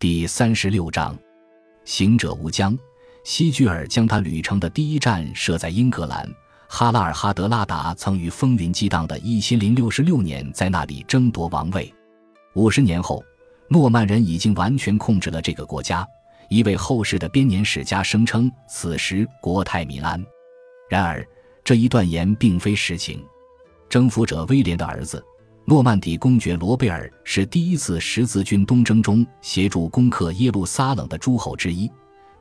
第三十六章，行者无疆。希居尔将他旅程的第一站设在英格兰。哈拉尔哈德拉达曾于风云激荡的一千零六十六年在那里争夺王位。五十年后，诺曼人已经完全控制了这个国家。一位后世的编年史家声称，此时国泰民安。然而，这一断言并非实情。征服者威廉的儿子，诺曼底公爵罗贝尔是第一次十字军东征中协助攻克耶路撒冷的诸侯之一。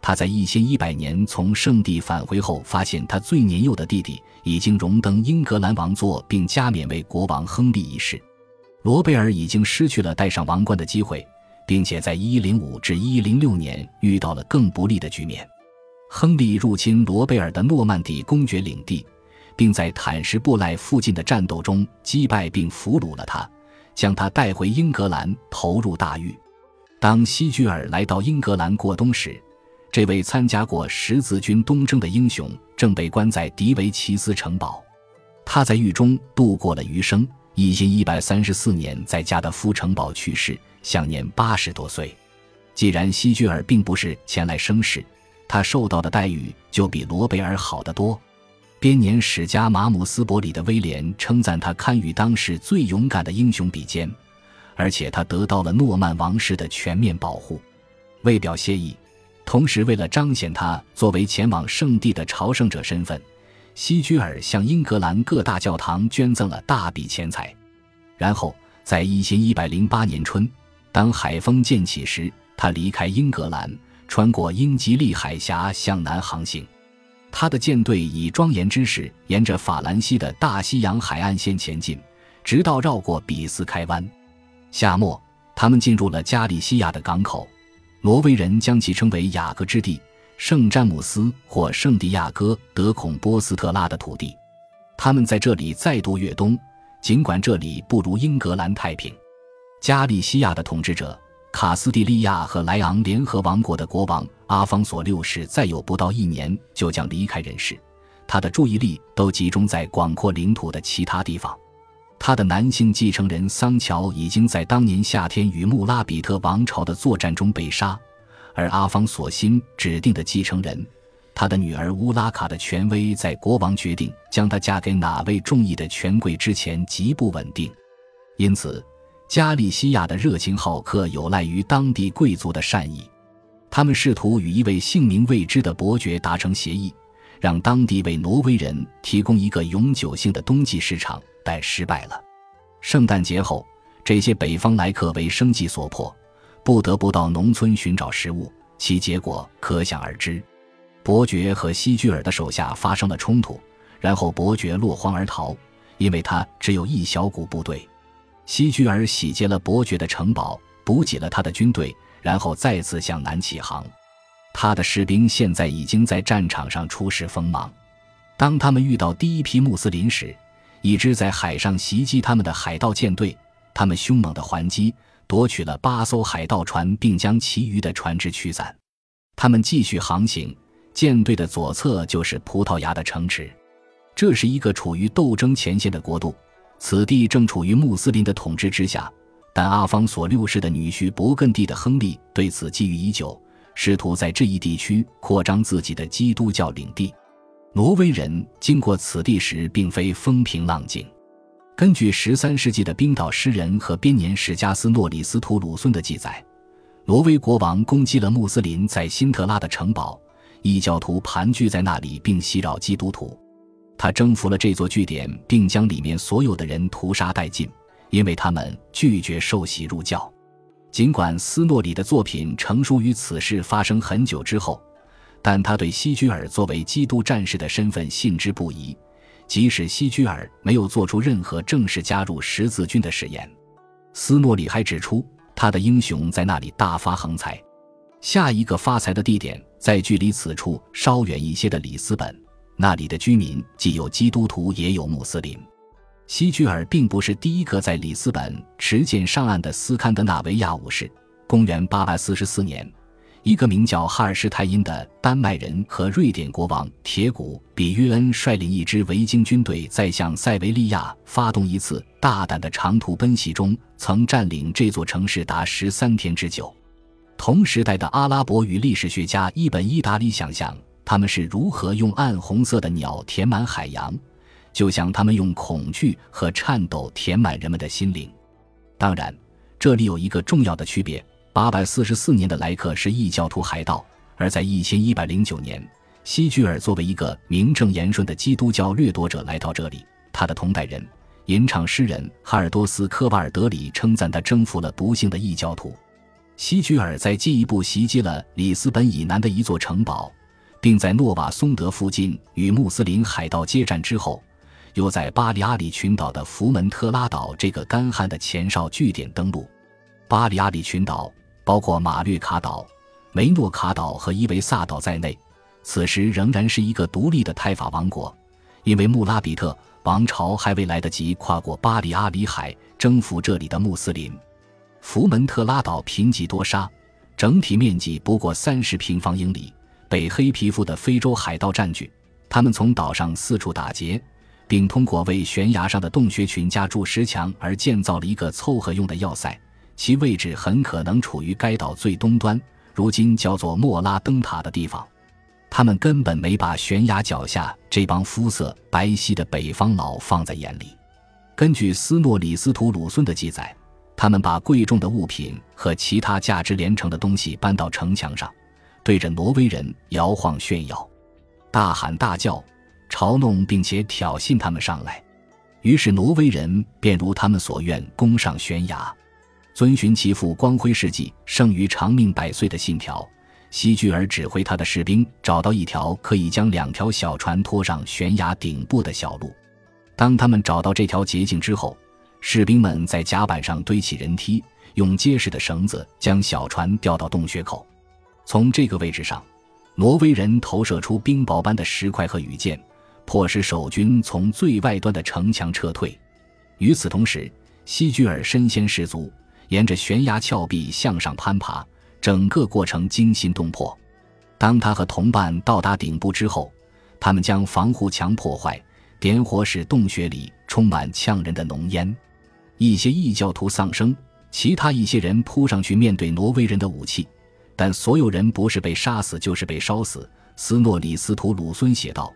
他在一千一百年从圣地返回后，发现他最年幼的弟弟已经荣登英格兰王座，并加冕为国王亨利一世。罗贝尔已经失去了戴上王冠的机会，并且在一零五至一零六年遇到了更不利的局面。亨利入侵罗贝尔的诺曼底公爵领地，并在坦什布赖附近的战斗中击败并俘虏了他，将他带回英格兰投入大狱。当希居尔来到英格兰过冬时，这位参加过十字军东征的英雄正被关在迪维奇斯城堡，他在狱中度过了余生。一千一百三十四年，在加德夫城堡去世，享年八十多岁。既然希居尔并不是前来生事，他受到的待遇就比罗贝尔好得多。编年史家马姆斯伯里的威廉称赞他堪与当时最勇敢的英雄比肩，而且他得到了诺曼王室的全面保护。为表谢意。同时，为了彰显他作为前往圣地的朝圣者身份，西居尔向英格兰各大教堂捐赠了大笔钱财。然后，在一千一百零八年春，当海风渐起时，他离开英格兰，穿过英吉利海峡向南航行。他的舰队以庄严之势沿着法兰西的大西洋海岸线前进，直到绕过比斯开湾。夏末，他们进入了加利西亚的港口。挪威人将其称为雅各之地、圣詹姆斯或圣地亚哥德孔波斯特拉的土地。他们在这里再度越冬，尽管这里不如英格兰太平。加利西亚的统治者卡斯蒂利亚和莱昂联合王国的国王阿方索六世再有不到一年就将离开人世，他的注意力都集中在广阔领土的其他地方。他的男性继承人桑乔已经在当年夏天与穆拉比特王朝的作战中被杀，而阿方索辛指定的继承人，他的女儿乌拉卡的权威在国王决定将她嫁给哪位中意的权贵之前极不稳定，因此加利西亚的热情好客有赖于当地贵族的善意，他们试图与一位姓名未知的伯爵达成协议，让当地为挪威人提供一个永久性的冬季市场。但失败了。圣诞节后，这些北方来客为生计所迫，不得不到农村寻找食物，其结果可想而知。伯爵和西居尔的手下发生了冲突，然后伯爵落荒而逃，因为他只有一小股部队。西居尔洗劫了伯爵的城堡，补给了他的军队，然后再次向南起航。他的士兵现在已经在战场上出示锋芒。当他们遇到第一批穆斯林时，一支在海上袭击他们的海盗舰队，他们凶猛的还击，夺取了八艘海盗船，并将其余的船只驱散。他们继续航行，舰队的左侧就是葡萄牙的城池。这是一个处于斗争前线的国度，此地正处于穆斯林的统治之下。但阿方索六世的女婿勃艮第的亨利对此觊觎已久，试图在这一地区扩张自己的基督教领地。挪威人经过此地时，并非风平浪静。根据十三世纪的冰岛诗人和编年史家斯诺里斯图鲁孙的记载，挪威国王攻击了穆斯林在辛特拉的城堡，异教徒盘踞在那里，并袭扰基督徒。他征服了这座据点，并将里面所有的人屠杀殆尽，因为他们拒绝受洗入教。尽管斯诺里的作品成书于此事发生很久之后。但他对希居尔作为基督战士的身份信之不疑，即使希居尔没有做出任何正式加入十字军的誓言。斯诺里还指出，他的英雄在那里大发横财。下一个发财的地点在距离此处稍远一些的里斯本，那里的居民既有基督徒也有穆斯林。西居尔并不是第一个在里斯本持剑上岸的斯堪的纳维亚武士。公元八百四十四年。一个名叫哈尔施泰因的丹麦人和瑞典国王铁骨比约恩率领一支维京军队，在向塞维利亚发动一次大胆的长途奔袭中，曾占领这座城市达十三天之久。同时代的阿拉伯语历史学家伊本·伊达里想象他们是如何用暗红色的鸟填满海洋，就像他们用恐惧和颤抖填满人们的心灵。当然，这里有一个重要的区别：八百四十四年的莱克是异教徒海盗，而在一千一百零九年，希居尔作为一个名正言顺的基督教掠夺者来到这里。他的同代人、吟唱诗人哈尔多斯·科瓦尔德里称赞他征服了不幸的异教徒。希居尔在进一步袭击了里斯本以南的一座城堡，并在诺瓦松德附近与穆斯林海盗接战之后，又在巴里阿里群岛的福门特拉岛这个干旱的前哨据点登陆。巴里阿里群岛包括马略卡岛、梅诺卡岛和伊维萨岛在内，此时仍然是一个独立的泰法王国，因为穆拉比特王朝还未来得及跨过巴里阿里海征服这里的穆斯林。福门特拉岛贫瘠多沙，整体面积不过三十平方英里，被黑皮肤的非洲海盗占据。他们从岛上四处打劫，并通过为悬崖上的洞穴群加筑石墙而建造了一个凑合用的要塞，其位置很可能处于该岛最东端，如今叫做莫拉灯塔的地方。他们根本没把悬崖脚下这帮肤色白皙的北方佬放在眼里。根据斯诺里斯图鲁孙的记载。他们把贵重的物品和其他价值连城的东西搬到城墙上，对着挪威人摇晃炫耀，大喊大叫，嘲弄并且挑衅他们上来。于是挪威人便如他们所愿攻上悬崖。遵循其父光辉事迹、胜于长命百岁的信条，希居尔指挥他的士兵找到一条可以将两条小船拖上悬崖顶部的小路。当他们找到这条捷径之后，士兵们在甲板上堆起人梯，用结实的绳子将小船吊到洞穴口。从这个位置上，挪威人投射出冰雹般的石块和羽箭，迫使守军从最外端的城墙撤退。与此同时，希居尔身先士卒，沿着悬崖峭壁向上攀爬，整个过程惊心动魄。当他和同伴到达顶部之后，他们将防护墙破坏，点火使洞穴里充满呛人的浓烟。一些异教徒丧生，其他一些人扑上去面对挪威人的武器，但所有人不是被杀死就是被烧死。斯诺里斯图鲁孙写道：“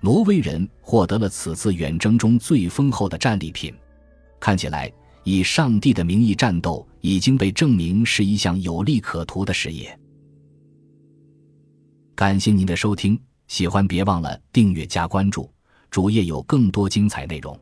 挪威人获得了此次远征中最丰厚的战利品。看起来，以上帝的名义战斗已经被证明是一项有利可图的事业。”感谢您的收听，喜欢别忘了订阅加关注，主页有更多精彩内容。